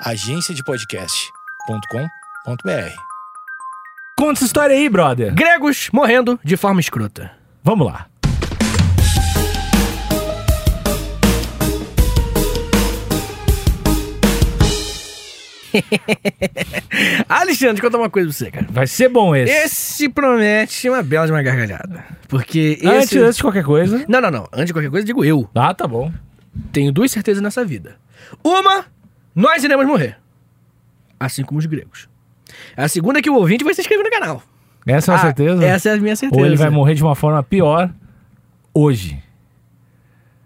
agenciadepodcast.com.br. Conta essa história aí, brother. Gregos morrendo de forma escrota. Vamos lá. Alexandre, conta uma coisa pra você, cara. Vai ser bom esse. Esse promete uma bela de uma gargalhada. Porque Antes, esse... antes de qualquer coisa. Não, não, não. Antes de qualquer coisa, digo eu. Ah, tá bom. Tenho duas certezas nessa vida. Uma, nós iremos morrer. Assim como os gregos. A segunda é que o ouvinte vai se inscrever no canal. Essa é uma Ah, certeza? Essa é a minha certeza. Ou ele vai morrer de uma forma pior hoje.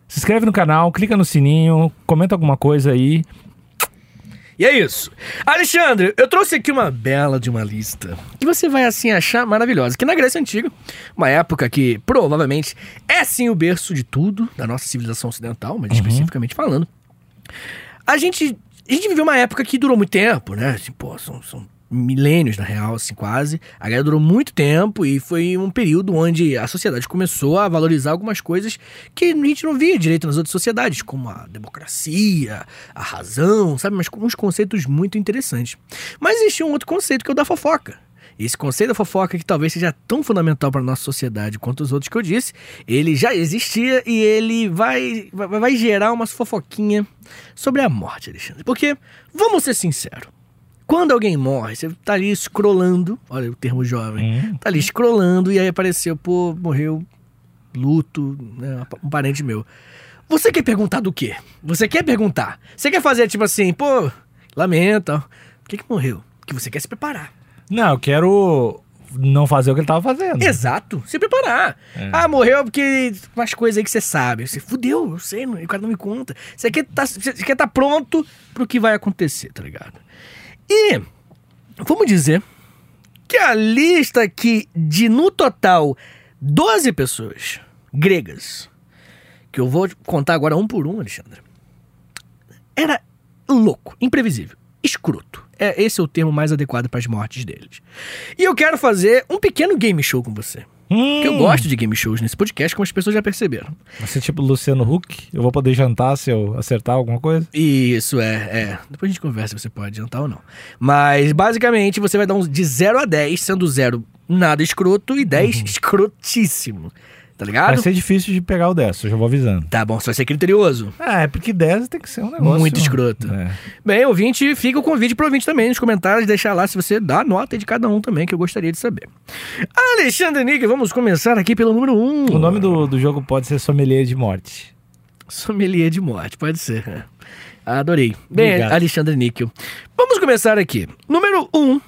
Se inscreve no canal, clica no sininho, comenta alguma coisa aí. E é isso. Alexandre, eu trouxe aqui uma bela de uma lista que você vai assim achar maravilhosa. Que na Grécia Antiga, uma época que provavelmente é sim o berço de tudo da nossa civilização ocidental, mas especificamente falando, a gente, a gente viveu uma época que durou muito tempo, né? Assim, pô, são, são milênios na real, assim, quase. A guerra durou muito tempo e foi um período onde a sociedade começou a valorizar algumas coisas que a gente não via direito nas outras sociedades, como a democracia, a razão, sabe? Mas com uns conceitos muito interessantes. Mas existia um outro conceito que é o da fofoca. Esse conceito da fofoca, que talvez seja tão fundamental para nossa sociedade quanto os outros que eu disse, ele já existia e ele vai, vai, vai gerar uma fofoquinha sobre a morte, Alexandre. Porque, vamos ser sinceros, quando alguém morre, você tá ali scrollando, olha o termo jovem, Hum. tá ali scrollando e aí apareceu, pô, morreu, luto, né, um parente meu. Você quer perguntar do quê? Você quer perguntar? Você quer fazer tipo assim, pô, lamenta, por que que morreu? Porque você quer se preparar. Não, eu quero não fazer o que ele tava fazendo. Exato, se preparar. Ah, morreu porque umas coisas aí que você sabe. Você fudeu, eu sei, o cara não me conta. Você quer tá, você quer tá pronto pro que vai acontecer, tá ligado? E vamos dizer que a lista aqui de no total 12 pessoas gregas, que eu vou contar agora um por um, Alexandre, era louco, imprevisível, escroto. É, esse é o termo mais adequado para as mortes deles. E eu quero fazer um pequeno game show com você. Hum. Porque eu gosto de game shows nesse podcast, como as pessoas já perceberam. Vai ser tipo Luciano Huck. Eu vou poder jantar se eu acertar alguma coisa. Isso, é, é. Depois a gente conversa se você pode adiantar ou não. Mas, basicamente, você vai dar um de 0 a 10, sendo 0 nada escroto e 10 escrotíssimo. Tá Vai ligado? ser difícil de pegar o 10, eu já vou avisando. Tá bom, só vai ser criterioso. Ah, é porque 10 tem que ser um negócio. Muito escroto. É. Bem, ouvinte, fica o convite pro ouvinte também nos comentários, deixar lá se você dá nota de cada um também, que eu gostaria de saber. Alexandre Nick, vamos começar aqui pelo número 1. Um. O nome do, do jogo pode ser Sommelier de Morte. Sommelier de morte, pode ser. é. Adorei. Bem, Obrigado. Alexandre Níquel. Vamos começar aqui. Número 1. Um,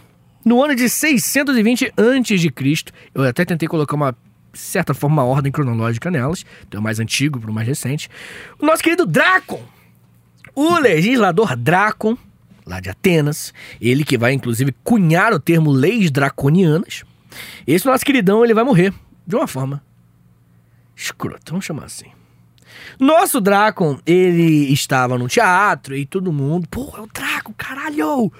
no ano de 620 a.C., eu até tentei colocar uma certa forma, uma ordem cronológica nelas, do mais antigo para o mais recente. O nosso querido Dracon, o legislador Dracon, lá de Atenas, ele que vai inclusive cunhar o termo leis draconianas. Esse nosso queridão, ele vai morrer de uma forma escrota, vamos chamar assim. Nosso Dracon, ele estava no teatro e todo mundo, porra, é o Draco, caralho!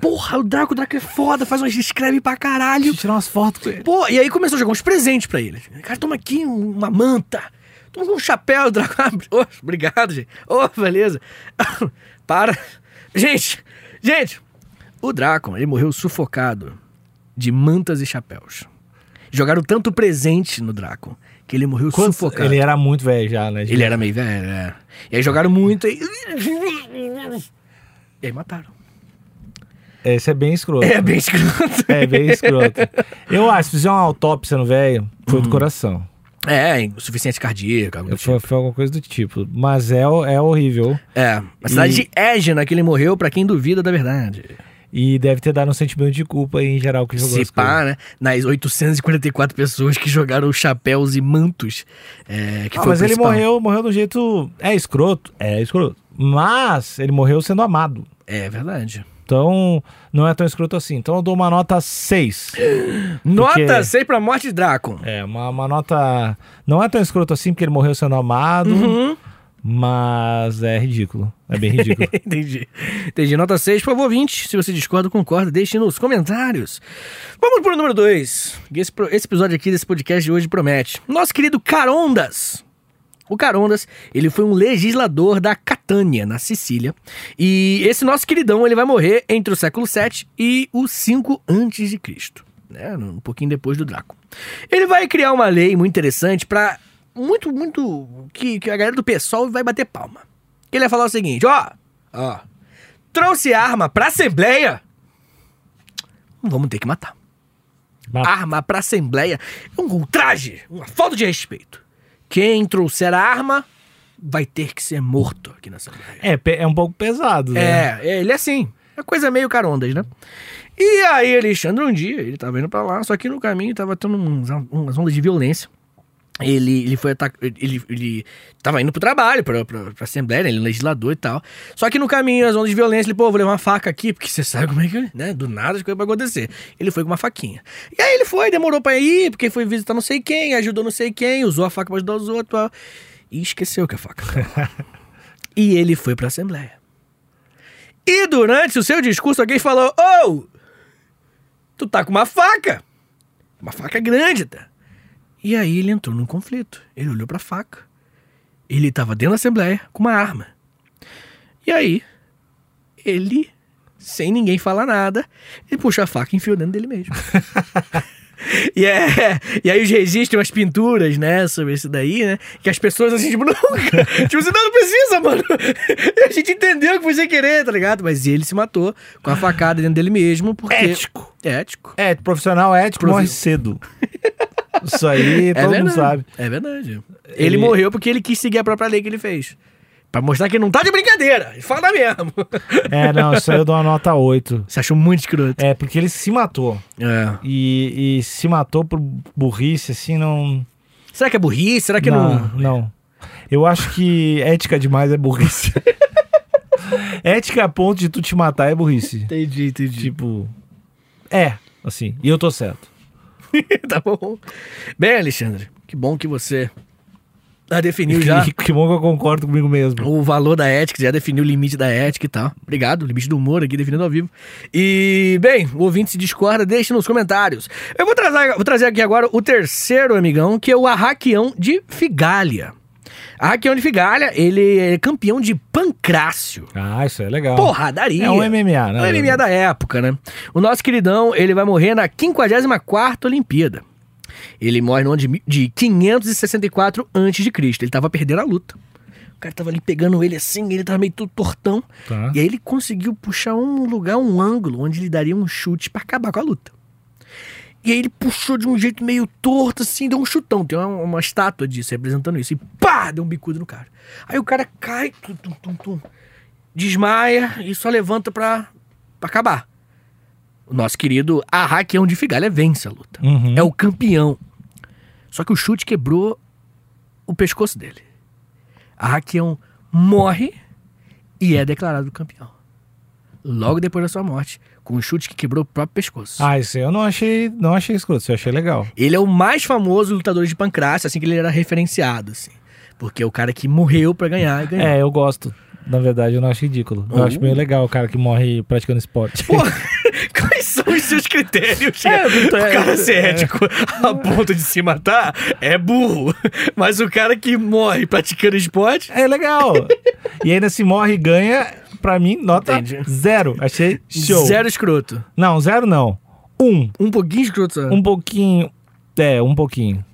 Porra, o Draco, o Draco é foda, faz umas escreve pra caralho. Deixa eu tirar umas fotos com ele. Pô, e aí começou a jogar uns presentes pra ele. Cara, toma aqui um- uma manta. Toma um chapéu, o Draco. Ô, obrigado, gente. Ô, beleza. Para. Gente, gente. O Dracon, ele morreu sufocado de mantas e chapéus. Jogaram tanto presente no Dracon que ele morreu Quantos- sufocado. Ele era muito velho já, né? Ele era meio velho, é. E aí jogaram muito e... E aí mataram. Esse é bem escroto. É bem escroto. É bem escroto. Eu acho, se fizer uma autópsia no velho, foi do coração. É, insuficiência cardíaca. algo do tipo. Foi, foi alguma coisa do tipo. Mas é, é horrível. É, a cidade E- de Égina que ele morreu, pra quem duvida da verdade. E deve ter dado um sentimento de culpa em geral que jogou Se pá, né? Nas 844 pessoas que jogaram chapéus e mantos. É, que Ah, mas ele morreu, morreu de um jeito. É escroto? É escroto. Mas ele morreu sendo amado. É verdade. Então, não é tão escroto assim. Então eu dou uma nota 6. Nota 6 pra morte de Dracon. É, uma, uma nota. Não é tão escroto assim, porque ele morreu sendo amado. Uhum. Mas é ridículo. É bem ridículo. Entendi. Entendi. Nota 6, por favor, 20. Se você discorda ou concorda, deixe nos comentários. Vamos pro número 2. Esse, esse episódio aqui desse podcast de hoje promete. Nosso querido Carondas. O Carondas, ele foi um legislador da Catânia, na Sicília. E esse nosso queridão, ele vai morrer entre o século 7 e o 5 antes de Cristo, né? Um pouquinho depois do Draco. Ele vai criar uma lei muito interessante para muito muito que, que a galera do pessoal vai bater palma. Ele vai falar o seguinte, ó, ó, trouxe arma pra Assembleia, vamos ter que matar. Mata. Arma pra Assembleia é um ultraje, uma falta de respeito. Quem trouxer a arma vai ter que ser morto aqui na Assembleia. É, é um pouco pesado, né? É, ele é assim. É coisa meio carondas, né? E aí, Alexandre, um dia, ele tava indo pra lá, só que no caminho tava tendo uns, umas ondas de violência. Ele, ele foi atac... ele, ele tava indo pro trabalho, pra, pra, pra Assembleia, né? ele é legislador e tal. Só que no caminho, as ondas de violência, ele, pô, vou levar uma faca aqui, porque você sabe como é que, né? Do nada as coisas vão acontecer. Ele foi com uma faquinha. E aí ele foi, demorou pra ir, porque foi visitar não sei quem, ajudou não sei quem, usou a faca pra ajudar os outros. tal. E esqueceu que a faca. e ele foi pra Assembleia. E durante o seu discurso, alguém falou: Ô, tu tá com uma faca. Uma faca grande, tá? E aí ele entrou num conflito. Ele olhou pra faca. Ele tava dentro da Assembleia com uma arma. E aí, ele, sem ninguém falar nada, ele puxa a faca e enfiou dentro dele mesmo. E, é, e aí os registros umas pinturas, né, sobre isso daí, né? Que as pessoas assim, tipo, nunca. tipo, você não, não precisa, mano. A gente entendeu que foi sem querer, tá ligado? Mas ele se matou com a facada dentro dele mesmo, porque. Ético. Ético. É, profissional ético Profi- morre cedo. Isso aí todo mundo sabe. É verdade. Ele... Ele- morreu porque ele quis seguir a própria lei que ele fez. Pra mostrar que não tá de brincadeira. Ele fala mesmo. É, não, isso aí eu dou uma nota 8. Você achou muito escroto. É, porque ele se matou. É. E, e se matou por burrice, assim, não. Será que é burrice? Será que não, não. não. Eu acho que ética demais é burrice. ética a ponto de tu te matar é burrice. Entendi, entendi. Tipo. É, assim. E eu tô certo. tá bom. Bem, Alexandre, que bom que você já definiu já Que, bom que eu concordo comigo mesmo. o valor da ética, já definiu o limite da ética e tal. Obrigado, limite do humor aqui definido ao vivo. E, bem, o ouvinte se discorda, deixe nos comentários. Eu vou trazer, vou trazer aqui agora o terceiro amigão, que é o Arraquião de Figalha. Arraquião de Figalha, ele é campeão de pancrácio. Ah, isso é legal. Porradaria. É um MMA, né? É um MMA da época, né? O nosso queridão, ele vai morrer na 54ª Olimpíada. Ele morre no ano de, de 564 a.C. Ele tava perdendo a luta. O cara tava ali pegando ele assim, ele tava meio todo tortão. Tá. E aí ele conseguiu puxar um lugar, um ângulo, onde ele daria um chute pra acabar com a luta. E aí ele puxou de um jeito meio torto, assim, deu um chutão. Tem uma, uma estátua disso, representando isso. E pá, deu um bicudo no cara. Aí o cara cai, tum, tum, tum, tum, desmaia e só levanta pra, pra acabar. O nosso querido Arraquião de Figalha vence a luta. Uhum. É o campeão. Só que o chute quebrou o pescoço dele. Arraquião morre e é declarado campeão. Logo depois da sua morte, com um chute que quebrou o próprio pescoço. Ah, isso eu não achei, não achei escroto, isso eu achei legal. Ele é o mais famoso lutador de pancrácio, assim que ele era referenciado, assim. Porque é o cara que morreu pra ganhar e ganhou. É, eu gosto. Na verdade, eu não acho ridículo. Eu Oh. acho meio legal o cara que morre praticando esporte. Pô, quais são os seus critérios? É, o Vitor, é- cara ser ético a ponto de se matar é burro. Mas o cara que morre praticando esporte. É legal. e ainda se morre e ganha, pra mim, nota Entendi. zero. Achei show. Zero escroto. Não, zero não. Um. Um pouquinho escroto só. Um pouquinho. É, um pouquinho.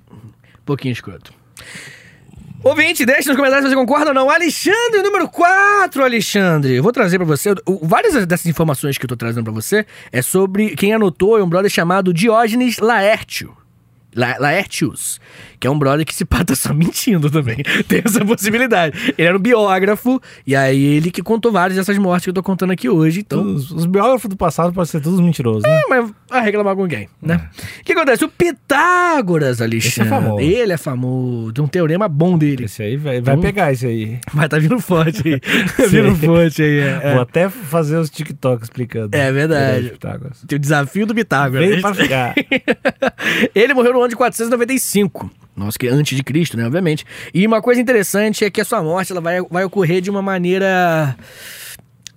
pouquinho escroto. Ouvinte, deixe nos comentários se você concorda ou não. Alexandre, número 4, Alexandre. Eu vou trazer pra você. várias dessas informações que eu tô trazendo pra você é sobre quem anotou é um brother chamado Diógenes Laertio. La Laertius, que é um brother que se pá tá só mentindo também. Tem essa possibilidade. Ele era um biógrafo, e aí ele que contou várias dessas mortes que eu tô contando aqui hoje. Então, Os, os biógrafos do passado podem ser todos mentirosos, né? mas vai reclamar com quem, né? O que acontece? O Pitágoras, Alexandre. famoso. Ele é famoso. Tem um teorema bom dele. Esse aí vai, vai Então- pegar esse aí. Mas tá vindo forte aí. tá vindo forte aí. É, Vou é. até fazer os TikTok explicando. É verdade. Tem o desafio do Pitágoras. Veio pra ficar. Ele morreu no ano de 495. Nossa, que antes de Cristo, né? Obviamente. E uma coisa interessante é que a sua morte ela vai, vai ocorrer de uma maneira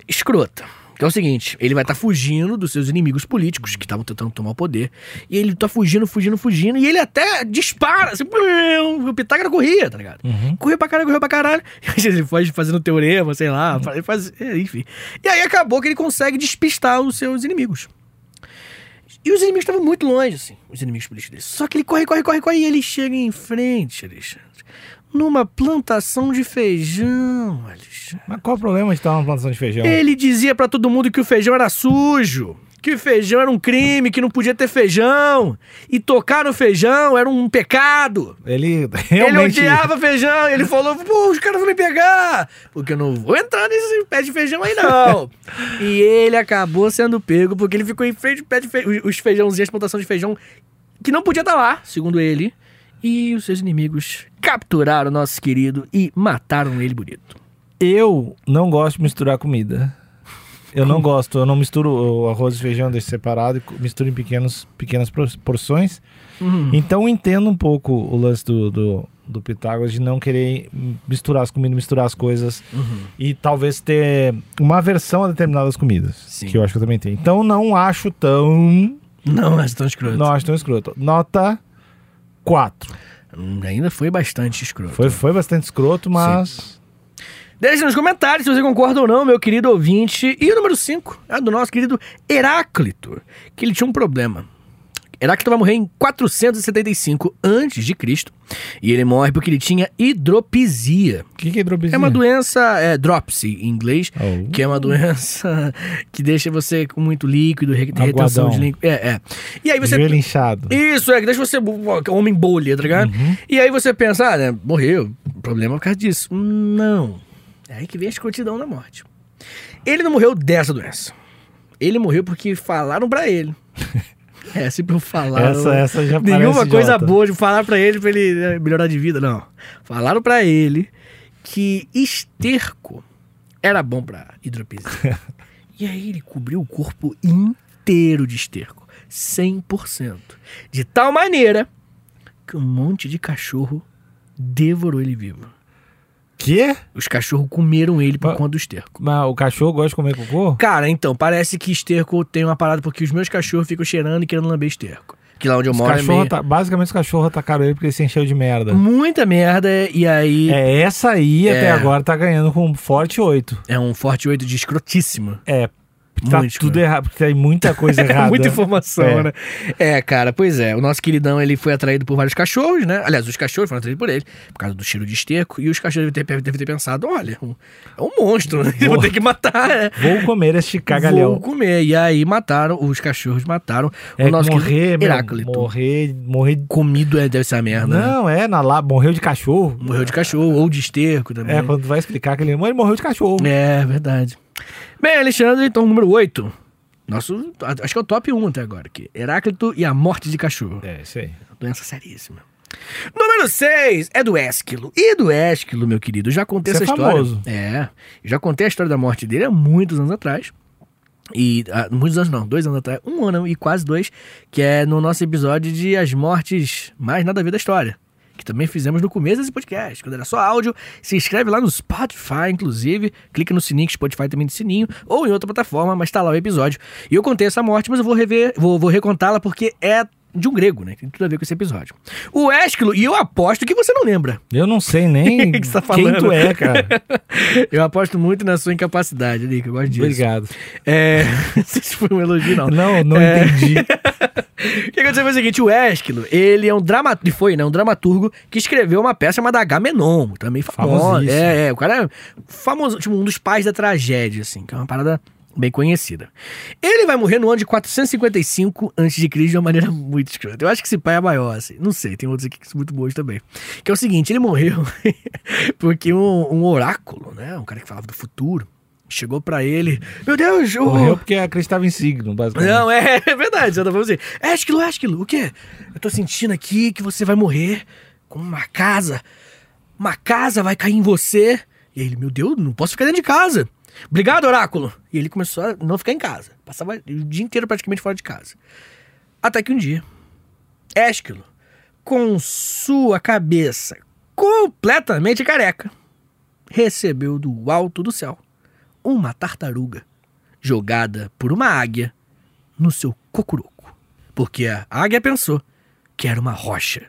escrota. Que é o seguinte, ele vai estar fugindo dos seus inimigos políticos que estavam tentando tomar o poder. E ele tá fugindo, fugindo, fugindo. E ele até dispara. Assim, o Pitágoras corria, tá ligado? Uhum. Correu pra caralho, correu pra caralho. Ele foi fazendo teorema, sei lá. Ele faz, é, enfim. E aí acabou que ele consegue despistar os seus inimigos. E os inimigos estavam muito longe, assim, os inimigos políticos dele. Só que ele corre, corre, corre, corre e ele chega em frente, Alexandre. Numa plantação de feijão, Alexandre. Mas qual o problema de estar numa plantação de feijão? Ele dizia pra todo mundo que o feijão era sujo, que feijão era um crime, que não podia ter feijão, e tocar no feijão era um pecado. Ele Ele realmente... odiava feijão, ele falou: pô, os caras vão me pegar, porque eu não vou entrar nesse pé de feijão aí não. e ele acabou sendo pego, porque ele ficou em frente ao pé de feijão, os feijãozinhos, as plantações de feijão, que não podia estar lá, segundo ele. E os seus inimigos capturaram o nosso querido e mataram ele bonito. Eu não gosto de misturar comida. Eu não gosto, eu não misturo o arroz e feijão deixo separado e misturo em pequenos, pequenas por- porções. Uhum. Então eu entendo um pouco o lance do, do, do Pitágoras de não querer misturar as comidas, misturar as coisas Uhum. e talvez ter uma aversão a determinadas comidas. Sim. Que eu acho que eu também tenho. Então não acho tão. Não, mas tão escroto. Não acho tão escroto. Nota 4. Hum, Ainda foi bastante escroto. Foi, foi bastante escroto, mas. Deixe nos comentários se você concorda ou não, meu querido ouvinte. E o número 5 é do nosso querido Heráclito, que ele tinha um problema. Heráclito vai morrer em 475 a.C. E ele morre porque ele tinha hidropisia. O que, que é hidropisia? É uma doença, é dropsy em inglês, Oh. que é uma doença que deixa você com muito líquido, re- retenção Aguadão. de líquido. É, é. E aí você. Joelho inchado. Isso, é, que deixa você homem bolha, tá ligado? E aí você pensa, ah, né, morreu, problema por causa disso. Não. É aí que vem a escrotidão da morte. Ele não morreu dessa doença. Ele morreu porque falaram pra ele. É, sempre falaram. Essa, essa já Nenhuma coisa idiota. boa de falar pra ele pra ele né, melhorar de vida, não. Falaram pra ele que esterco era bom pra hidropisia. e aí ele cobriu o corpo inteiro de esterco, 100%. De tal maneira que um monte de cachorro devorou ele vivo. Quê? Os cachorros comeram ele por Mas- conta do esterco. Mas o cachorro gosta de comer cocô? Cara, então, parece que esterco tem uma parada porque os meus cachorros ficam cheirando e querendo lamber esterco. Que lá onde eu Os moro é meio... tá- basicamente os cachorros atacaram ele porque ele se encheu de merda. Muita merda e aí é, É, essa aí É. até agora tá ganhando com um forte 8. um forte 8 de escrotíssimo. É, tá Muito tudo escroto. errado, porque tem muita coisa errada. muita informação, É. né? É, cara, pois é. O nosso queridão, ele foi atraído por vários cachorros, né? Aliás, os cachorros foram atraídos por ele, por causa do cheiro de esterco. E os cachorros devem ter, devem ter pensado, olha, um- é um monstro, né? Vou ter que matar, né? Vou comer este cagalhão. Vou comer. E aí mataram, os cachorros mataram É, o nosso morrer, querido Heráclito. morrer, morrer... Comido é, deve ser a merda, né? Não, é, na lá, morreu de cachorro. Morreu de cachorro ou de esterco também. É, quando tu vai explicar que ele morreu de cachorro. É, verdade. Bem, Alexandre, então, número 8. Nosso, acho que é o top 1 até agora aqui. Heráclito e a morte de cachorro. É, isso aí. Doença seríssima. Número 6 é do Ésquilo. E do Ésquilo, meu querido, eu já contei Esse essa é história. famoso. É. eu Já contei a história da morte dele há muitos anos atrás. E. ah, muitos anos não, dois anos atrás. Um ano e quase dois. Que é no nosso episódio de As Mortes Mais Nada a Ver da História. Que também fizemos no começo desse podcast. Quando era só áudio, se inscreve lá no Spotify, inclusive. Clica no sininho, que Spotify também tem sininho. Ou em outra plataforma, mas tá lá o episódio. E eu contei essa morte, mas eu vou rever, vou, vou recontá-la porque é de um grego, né? Tem tudo a ver com esse episódio. O Ésquilo, e eu aposto que você não lembra. Eu não sei nem O que você tá quem falando? tu é, cara. Eu aposto muito na sua incapacidade, Nick. Eu gosto disso. Obrigado. É. Não sei se foi um elogio, não. Não, não É. entendi. O que aconteceu foi o seguinte: o Ésquilo, ele é um dramaturgo. Foi, né? Um dramaturgo que escreveu uma peça chamada Agamenon, também famosa. Famosíssimo. É, é. O cara é famoso, tipo, um dos pais da tragédia, assim, que é uma parada bem conhecida. Ele vai morrer no ano de 455 a.C. de uma maneira muito escrota. Eu acho que esse pai é maior, assim. Não sei, tem outros aqui que são muito bons também. Que é o seguinte: ele morreu porque um, um oráculo, né? Um cara que falava do futuro. Chegou pra ele, meu Deus, o, Morreu porque acreditava em signo, basicamente. não, é, é verdade. Eu tô falando assim. Ésquilo, Ésquilo, o quê? Eu tô sentindo aqui que você vai morrer com uma casa. Uma casa vai cair em você. E ele, meu Deus, não posso ficar dentro de casa. Obrigado, oráculo. E ele começou a não ficar em casa. Passava o dia inteiro praticamente fora de casa. Até que um dia, Ésquilo, com sua cabeça completamente careca, recebeu do alto do céu uma tartaruga jogada por uma águia no seu cocuroco. Porque a águia pensou que era uma rocha.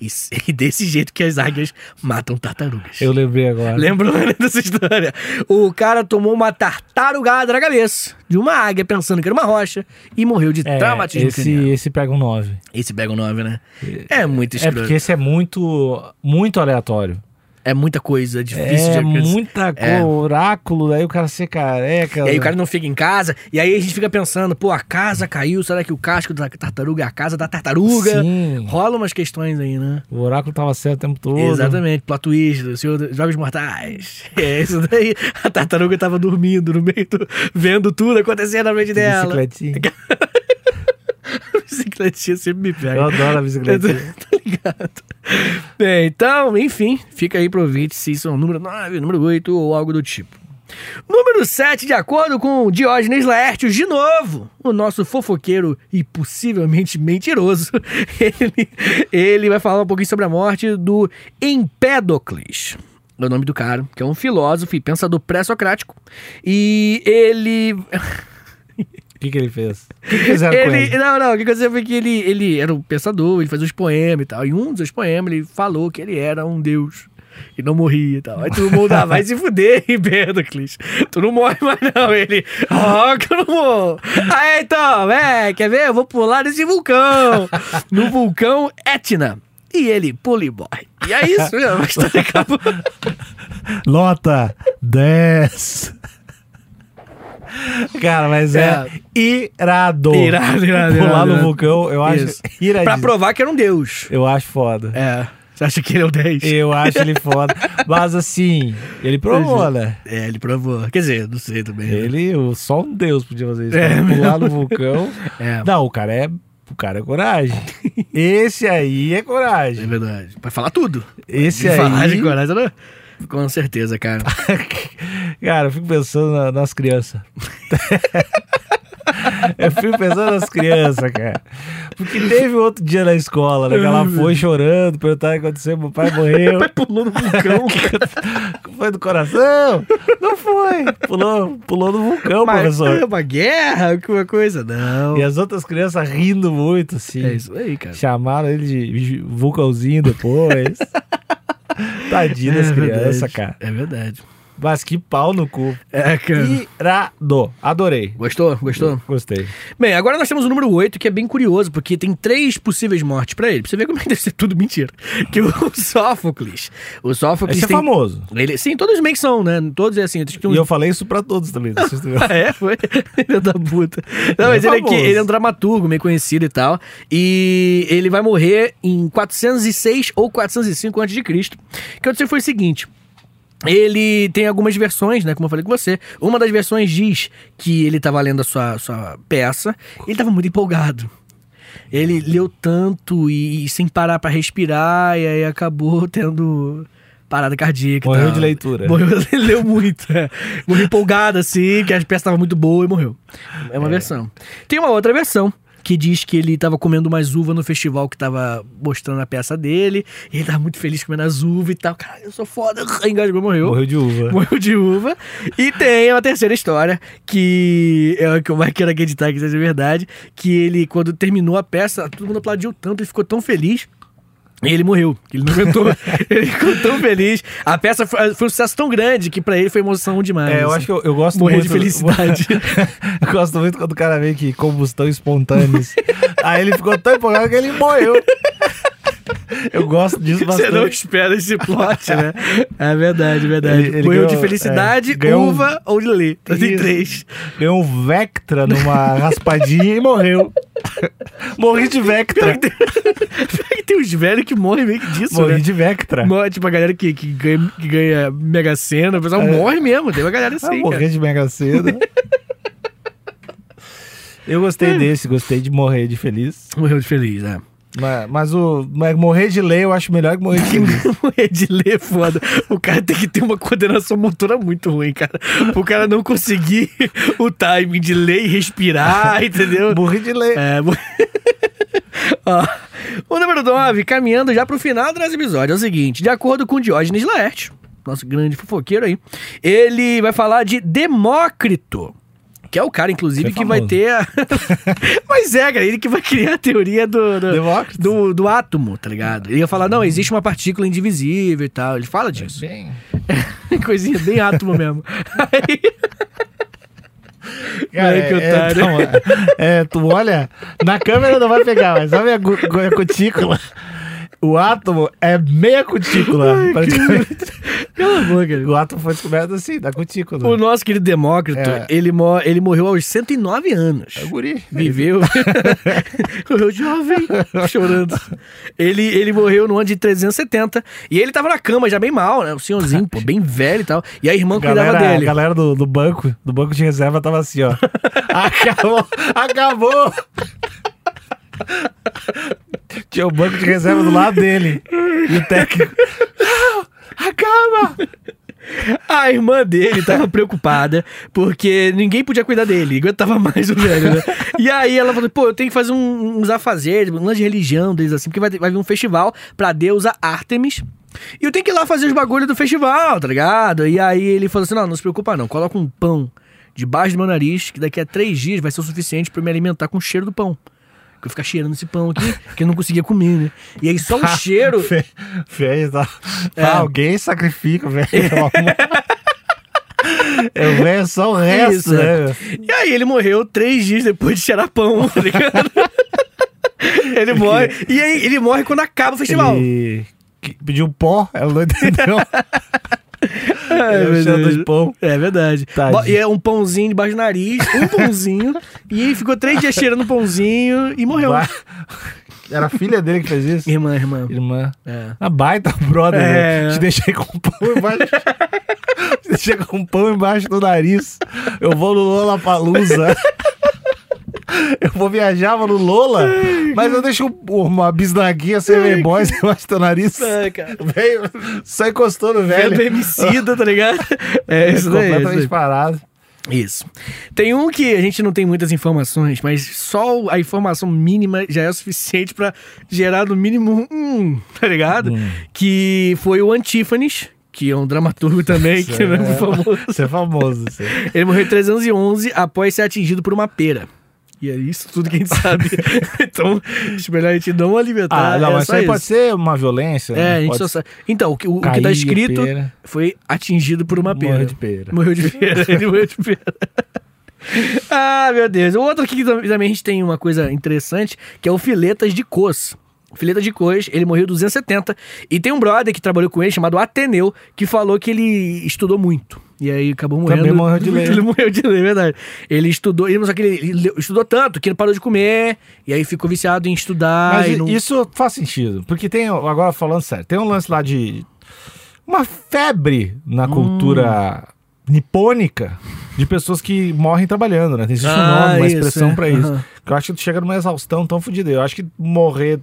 E, e desse jeito que as águias matam tartarugas. Eu lembrei agora. Lembrou dessa história? O cara tomou uma tartarugada na cabeça de uma águia pensando que era uma rocha e morreu de É, traumatismo esse, craniano. esse pega um 9. Esse pega o 9, né? É muito É escroto. porque esse é muito, muito aleatório. É muita coisa difícil de É alcançar. muita É. cor, oráculo, aí o cara ser careca. E aí o cara não fica em casa, e aí a gente fica pensando, pô, a casa caiu, será que o casco da tartaruga é a casa da tartaruga? Sim. Rola umas questões aí, né? O oráculo tava certo o tempo todo. Exatamente, plot twist, do Senhor dos Jogos Mortais. É isso daí. A tartaruga tava dormindo no meio do... vendo tudo acontecendo na frente dela. Bicicletinha. Bicicletinha sempre me pega. Eu adoro a bicicletinha. tá ligado? Bem, então, enfim, fica aí pro ouvinte se isso é o número 9, número 8 ou algo do tipo. Número 7, de acordo com Diógenes Laertius, de novo, o nosso fofoqueiro e possivelmente mentiroso, ele, ele vai falar um pouquinho sobre a morte do Empédocles. É o nome do cara, que é um filósofo e pensador pré-socrático. E ele que, que ele fez? O que, que fizeram com ele, ele? não, não, o que aconteceu foi que ele, ele era um pensador, ele fazia os poemas e tal. E um dos poemas ele falou que ele era um deus. E não morria e tal. Aí todo mundo, ah, vai se fuder, Empédocles. Tu não morre mais não. Ele, ó, que eu não morro. Aí então, é, quer ver? Eu vou pular nesse vulcão. No vulcão Etna. E ele pula e morre. E é isso, meu, a história acabou. Nota 10. Cara, mas é, irado. Irado, irado, Pular irado, no irado. vulcão, eu acho Isso. iradíssimo. Pra provar que era um deus. Eu acho foda. É. Você acha que ele é o 10? Eu acho ele foda. Mas assim, ele provou, né? É, ele provou. Quer dizer, não sei também. né? Ele, só um deus podia fazer isso. É, cara. Pular no vulcão. É. Não, o cara é. O cara é coragem. Esse aí é É coragem. verdade. Pra falar tudo. Esse De aí. falar de coragem, né? Com certeza, cara. Cara, eu fico pensando na- nas crianças. eu fico pensando nas crianças, cara. Porque teve outro dia na escola, né? Que ela foi chorando, perguntando o que aconteceu, meu pai morreu. Vai pulou no vulcão. Foi do coração? Não foi. Pulou, pulou no vulcão, Mas é professor. uma guerra, alguma coisa? Não. E as outras crianças rindo muito, assim. É isso aí, cara. Chamaram ele de vulcãozinho depois. Tadinho das É crianças, cara. É verdade. Mas que pau no cu. É, cara. Irado. Adorei. Gostou? Gostou? Gostei. Bem, agora nós temos o número 8, que é bem curioso, porque tem três possíveis mortes pra ele. Pra você ver como é que deve ser tudo mentira. Que o Sófocles. O Sófocles Esse é tem... famoso. Ele, sim, todos meio que são, né? Todos é assim. E eu falei isso pra todos também. Ah, é? Foi? Filho da puta. Não, mas é ele, é que, ele é um dramaturgo meio conhecido e tal. E ele vai morrer em 406 ou 405 a.C. Que aconteceu foi o seguinte. Ele tem algumas versões, né? Como eu falei com você. Uma das versões diz que ele tava lendo a sua, sua peça e ele tava muito empolgado. Ele leu tanto e, e sem parar pra respirar, e aí acabou tendo parada cardíaca. Morreu tal. de leitura. Morreu, ele leu muito. É. Morreu empolgado, assim, que a peça tava muito boa e morreu. É uma versão. Tem uma outra versão. Que diz que ele tava comendo umas uvas no festival que tava mostrando a peça dele. E ele tava muito feliz comendo as uvas e tal. Cara, eu sou foda. Engasgou e morreu. Morreu de uva. Morreu de uva. E tem uma terceira história, que é o que eu mais quero acreditar que seja verdade, que ele, quando terminou a peça, todo mundo aplaudiu tanto, ele ficou tão feliz. E ele morreu, ele não aguentou. ele ficou tão feliz. A peça foi, foi um sucesso tão grande que pra ele foi emoção demais. É, eu assim. acho que eu, eu gosto Morrer muito. de felicidade. eu gosto muito quando o cara vem que combustão espontâneos. Aí ele ficou tão empolgado que ele morreu. Eu gosto disso Você bastante. não espera esse plot, né? É verdade, verdade. Ele- ele Morreu de ganhou- felicidade, é, ganhou um- uva ou de lei. Tem Isso. três. Deu um Vectra numa raspadinha e morreu. Morri de Vectra. Tem uns velhos que morrem meio que disso, Morri né? de Vectra. Morre, tipo, a galera que, que, ganha, que ganha Mega Sena, o pessoal É. morre mesmo. Tem uma galera Ah, assim, morrer cara. de Mega Sena. Eu gostei desse, gostei de morrer de feliz. Morreu de feliz, né? Mas, mas o mas morrer de lei eu acho melhor que morrer de. Morrer de ler é foda. O cara tem que ter uma coordenação motora muito ruim, cara. O cara não conseguir o timing de ler e respirar, entendeu? morrer de lei. É, mo- Ó, o número 9, caminhando já pro final do nosso episódio, é o seguinte: de acordo com Diógenes Laertes, nosso grande fofoqueiro aí, ele vai falar de Demócrito. Que é o cara, inclusive, Foi que vai ter a... Mas é, cara, ele que vai criar a teoria do... do... Do, do átomo, tá ligado? Ele ia falar, não, existe uma partícula indivisível e tal. Ele fala disso. Bem... Coisinha bem átomo mesmo. Aí, Cara, Ai, que é, então, é, é, tu olha, na câmera não vai pegar, mas sabe a, gu- a cutícula? O átomo é meia cutícula. praticamente. Cala a boca. O átomo foi descoberto assim, da cutícula. O nosso querido Demócrito, É. ele, mo- ele morreu aos 109 anos. É guri. Viveu. morreu jovem, chorando. Ele, ele morreu no ano de 370. E ele tava na cama já bem mal, né? O senhorzinho, pô, bem velho e tal. E a irmã cuidava Galera, a dele. galera do, do banco, do banco de reserva tava assim, ó. Acabou! Acabou! Tinha o banco de reserva do lado dele. E o técnico. Acaba! A irmã dele tava preocupada porque ninguém podia cuidar dele. Aguentava mais o velho, né? E aí ela falou: pô, eu tenho que fazer um- uns afazeres, um lance de religião deles assim, porque vai, vai vir um festival pra deusa Artemis. E eu tenho que ir lá fazer os bagulhos do festival, tá ligado? E aí ele falou assim: não, não se preocupa não, coloca um pão debaixo do meu nariz, que daqui a três dias vai ser o suficiente eu me alimentar com o cheiro do pão. Que eu ficar cheirando esse pão aqui, que eu não conseguia comer, né? E aí só o cheiro. Fe- Feio, tá? É. Ah, alguém sacrifica, velho. Eu vejo só o resto, Isso, né? é. E aí ele morreu três dias depois de cheirar pão, tá ligado? ele morre. E aí ele morre quando acaba o festival. Ele pediu pó, ela não entendeu. Ele é cheiro de pão. É verdade. Tadinho. E é um pãozinho debaixo do nariz, um pãozinho. e aí ficou três dias cheirando pãozinho e morreu. Vai. Era a filha dele que fez isso? Irmã, irmã. Irmã. É. A baita brother, É. né? Te deixei com pão embaixo. Te deixei com pão embaixo do nariz. Eu vou no Lollapalooza. Eu vou viajar, vou no Lola, mas eu deixo uma bisnaguinha sem boys embaixo do teu nariz. Ai, cara. Veio, só encostou no velho. Vendo emicida, tá ligado? É isso daí. isso completamente daí. parado. Isso. Tem um que a gente não tem muitas informações, mas só a informação mínima já é o suficiente pra gerar no mínimo um, tá ligado? Que foi o Antífanes, que é um dramaturgo também, que é muito famoso. Você é famoso. Você. Ele morreu em 311 após ser atingido por uma pera. E é isso tudo que a gente sabe. então, acho melhor a gente não alimentar. Ah, não, é mas isso aí pode ser uma violência. É, né? a gente Pode só sabe. Então, o que, o, o que tá escrito foi atingido por uma pera. Morreu de pera. Morreu de pera. Ele morreu de pera. ah, meu Deus. O outro aqui que tam- também a gente tem uma coisa interessante, que é o Filetas de Cos. Fileta de Cos, ele morreu em 270. E tem um brother que trabalhou com ele, chamado Ateneu, que falou que ele estudou muito. E aí acabou morrendo. Também morreu de ler. Ele morreu de ler, é verdade. Ele estudou, ele, só que ele, ele leu- estudou tanto que ele parou de comer, e aí ficou viciado em estudar. Mas não... isso faz sentido. Porque tem, agora falando sério, tem um lance lá de. Uma febre na Hum. cultura nipônica de pessoas que morrem trabalhando, né? Tem existe um Ah, nome, uma isso, expressão é. pra isso. Que eu acho que tu chega numa exaustão tão fodida. Eu acho que morrer.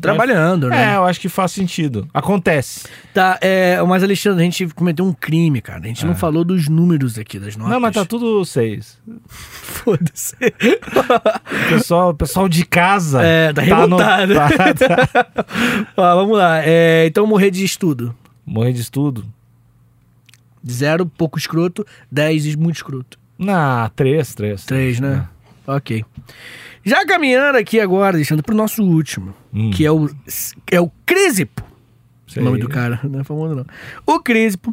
Trabalhando, né? É, eu acho que faz sentido. Acontece. Tá, é, mas Alexandre, a gente cometeu um crime, cara. A gente não falou dos números aqui, das notas. É. Não, mas tá tudo seis. Foda-se. O pessoal, pessoal de casa. É, tá no- revoltado. tá- tá- Ó, vamos lá. É, então, morrer de estudo. Morrer de estudo. Zero, pouco escroto. Dez, muito escroto. Na três, três. Três, né? Ok. Já caminhando aqui agora, deixando pro nosso último, Hum. que é o, é o Crísipo. Sei. O nome do cara, não é famoso não. O Crísipo,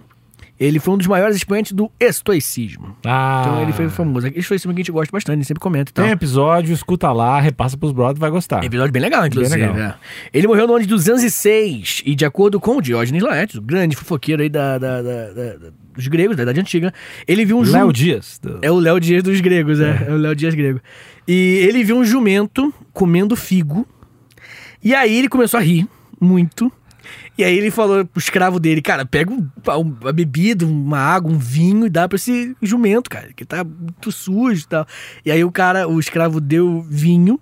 ele foi um dos maiores expoentes do estoicismo. Ah. Então ele foi famoso. Estoicismo que a gente gosta bastante, a gente sempre comenta e tal. Tem episódio, escuta lá, repassa pros brothers, vai gostar. Episódio bem legal, inclusive. legal. é. Ele morreu no ano de 206, e de acordo com o Diógenes Laertes, o grande fofoqueiro aí da, da- da- da- dos gregos, da Idade Antiga, ele viu um Léo jumento. Dias. do- É o Léo Dias dos gregos, é. É o Léo Dias grego. E ele viu um jumento comendo figo, e aí ele começou a rir muito. E aí ele falou pro escravo dele, cara, pega um- uma bebida, uma água, um vinho e dá pra esse jumento, cara, que tá muito sujo e tal. E aí o cara, o escravo deu vinho,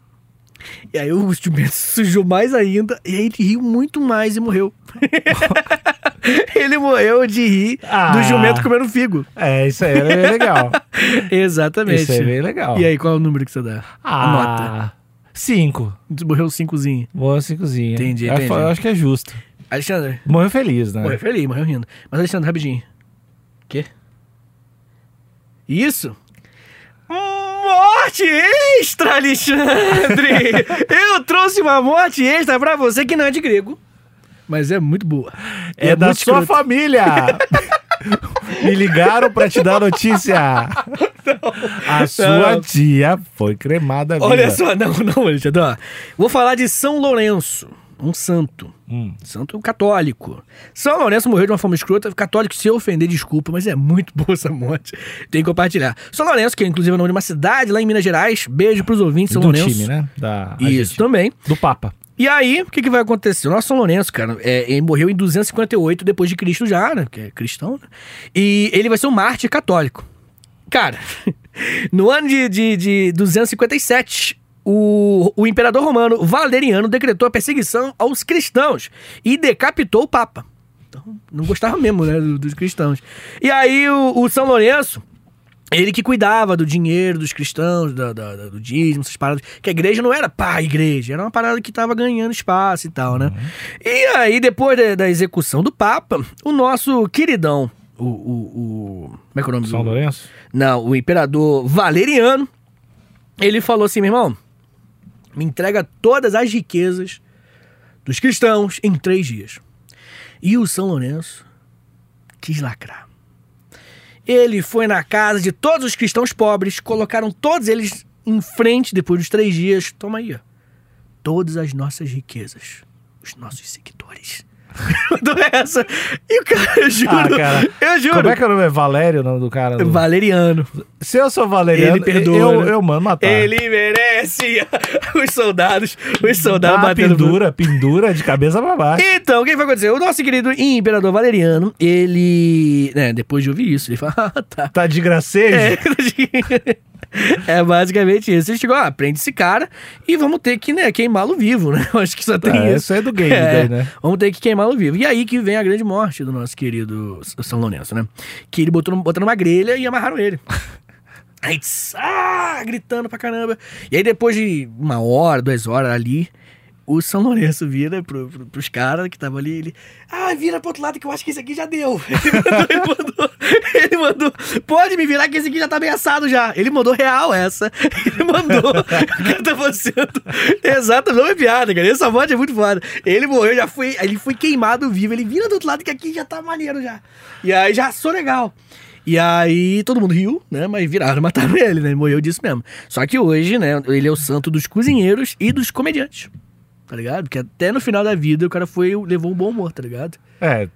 e aí o jumento sujou mais ainda, e aí ele riu muito mais e morreu. ele morreu de rir do Ah. jumento comendo figo. É, isso aí é bem legal. Exatamente. isso aí é bem legal. E aí, qual é o número que você dá? A nota. Ah, cinco. Morreu cincozinho. Boa cincozinha. Entendi, Eu, entendi. eu acho que é justo. Alexandre, Morreu feliz, né? morreu feliz, morreu rindo. Mas Alexandre, rapidinho. Quê? Isso? morte extra, Alexandre! Eu trouxe uma morte extra pra você que não é de grego. Mas é muito boa. E É, da sua escrota. família. Me ligaram pra te dar notícia. A sua Não. tia foi cremada viva. Olha só, não, não, Alexandre. ó. Vou falar de São Lourenço, um santo. Hum. Santo católico. São Lourenço morreu de uma forma escrota. Católico, se eu ofender, desculpa, mas é muito boa essa morte. Tem que compartilhar. São Lourenço, que é inclusive é o nome de uma cidade lá em Minas Gerais. Beijo pros ouvintes, São do Lourenço. time, né? Da Isso também. Do Papa. E aí, o que, que vai acontecer? O nosso São Lourenço, cara, é, ele morreu em 258 depois de Cristo já, né? Que é cristão, né? E ele vai ser um mártir católico. Cara, no ano de, de, de 257, o, o imperador romano Valeriano decretou a perseguição aos cristãos e decapitou o Papa. Então, não gostava mesmo, né, do- dos cristãos. E aí, o, o São Lourenço, ele que cuidava do dinheiro dos cristãos, da- da- do dízimo, essas paradas. Que a igreja não era pá, igreja, era uma parada que tava ganhando espaço e tal, né? E aí, depois da, da execução do Papa, o nosso queridão, o. o, o- como é que é o nome São do. Lourenço? Não, o imperador Valeriano, ele falou assim: meu irmão, me entrega todas as riquezas dos cristãos em três dias. E o São Lourenço quis lacrar. Ele foi na casa de todos os cristãos pobres, colocaram todos eles em frente depois dos três dias. Toma aí, ó. Todas as nossas riquezas, os nossos seguidores. Mandou essa. E o cara, eu juro, Ah, cara. eu juro. Como é que é o nome? É Valério o nome do cara? do- Valeriano. Se eu sou Valeriano, Ele perdoa, eu, né? eu mando matar. Ele merece os soldados, os soldados batendo pendura, pendura de cabeça pra baixo. Então, o que vai acontecer? O nosso querido imperador Valeriano, ele. Né, depois de ouvir isso, ele fala: Ah, tá. Tá de gracejo? É, é basicamente isso. Ele chegou, ah, prende esse cara e vamos ter que, né, queimá-lo vivo, né? Eu acho que só tem É, isso. isso é do game É, daí, né? Vamos ter que queimá-lo vivo. E aí que vem a grande morte do nosso querido São Lourenço, né? Que ele botou, botou numa grelha e amarraram ele. Aí, tss, ah, gritando pra caramba. E aí, depois de uma hora, duas horas ali, o São Lourenço vira pro, pro, pros caras que estavam ali. Ele, ah, vira pro outro lado que eu acho que esse aqui já deu. Ele mandou, ele mandou, ele mandou, pode me virar que esse aqui já tá ameaçado já. Ele mandou real essa. Ele mandou. o cara tava sendo. Exato, não é piada, cara. Essa morte é muito foda. Ele morreu, já foi. Ele foi queimado vivo. Ele vira do outro lado que aqui já tá maneiro já. E aí já sou legal. E aí todo mundo riu, né? Mas viraram mataram ele, né? Ele morreu disso mesmo. Só que hoje, né? Ele é o santo dos cozinheiros e dos comediantes. Tá ligado? Porque até no final da vida o cara foi levou um bom humor, tá ligado? É.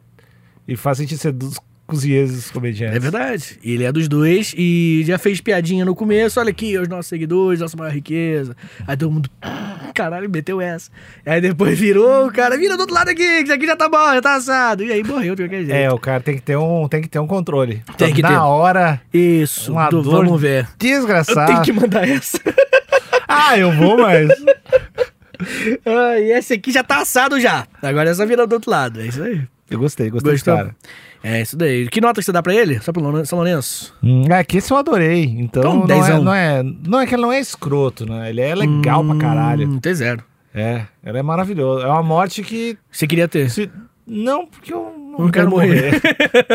E faz sentido ser dos cozinheiros dos comediantes. É verdade. Ele é dos dois e já fez piadinha no começo. Olha aqui, os nossos seguidores, nossa maior riqueza. Aí todo mundo, caralho, meteu essa. Aí depois virou, o cara, vira do outro lado aqui, que isso aqui já tá bom, já tá assado. E aí morreu de qualquer jeito. É, o cara tem que ter um, tem que ter um controle. Tem que Na ter. hora, Isso, Uma do- dor vamos ver. Desgraçado. tenho que mandar essa. Ah, eu vou, mas... ah, e esse aqui já tá assado já. Agora é só virar do outro lado. É isso aí. Eu gostei, gostei Gostou? cara. É isso daí. Que nota que você dá pra ele? Só pro São Lourenço? Hum, é que esse eu adorei. Então, Então, não, é, não, é, não é que ele não é escroto, né? Ele é legal pra caralho. Hum, tem zero. É, ele é maravilhoso. É uma morte que... Você queria ter? se- Não, porque eu não, Não quero quero morrer.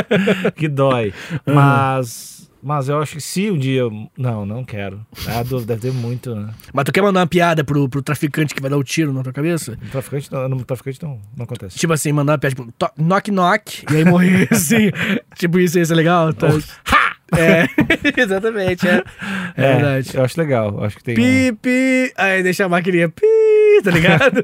que dói. Mas... Mas eu acho que se um dia... eu- Não, não quero. Ah, deve ter muito, né? Mas tu quer mandar uma piada pro, pro traficante que vai dar o tiro na tua cabeça? No traficante não, no traficante não, não acontece. Tipo assim, mandar uma piada, tipo, to- knock knock, e aí morrer assim. tipo, isso ia ser legal. Tá? É, exatamente, é. É, verdade. Eu acho legal. eu Acho que tem. um- Pi, pi, aí deixa a maquininha pi, tá ligado?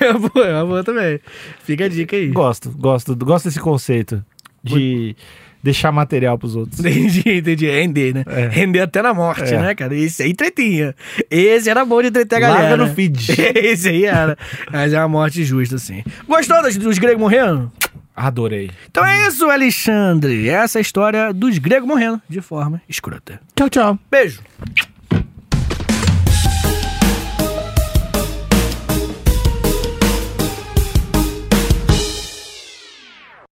é uma boa, é uma boa também. Fica a dica aí. Gosto, gosto, gosto desse conceito de deixar material pros outros. Entendi, entendi. Render, né? É. Render até na morte, É. né, cara? Esse aí tretinha. Esse era bom de entreter a galera. Larga no feed. Esse aí era. Mas é uma morte justa, assim. Gostou dos, dos gregos morrendo? Adorei. Então é isso, Alexandre. Essa é a história dos gregos morrendo de forma escrota. Tchau, tchau. Beijo.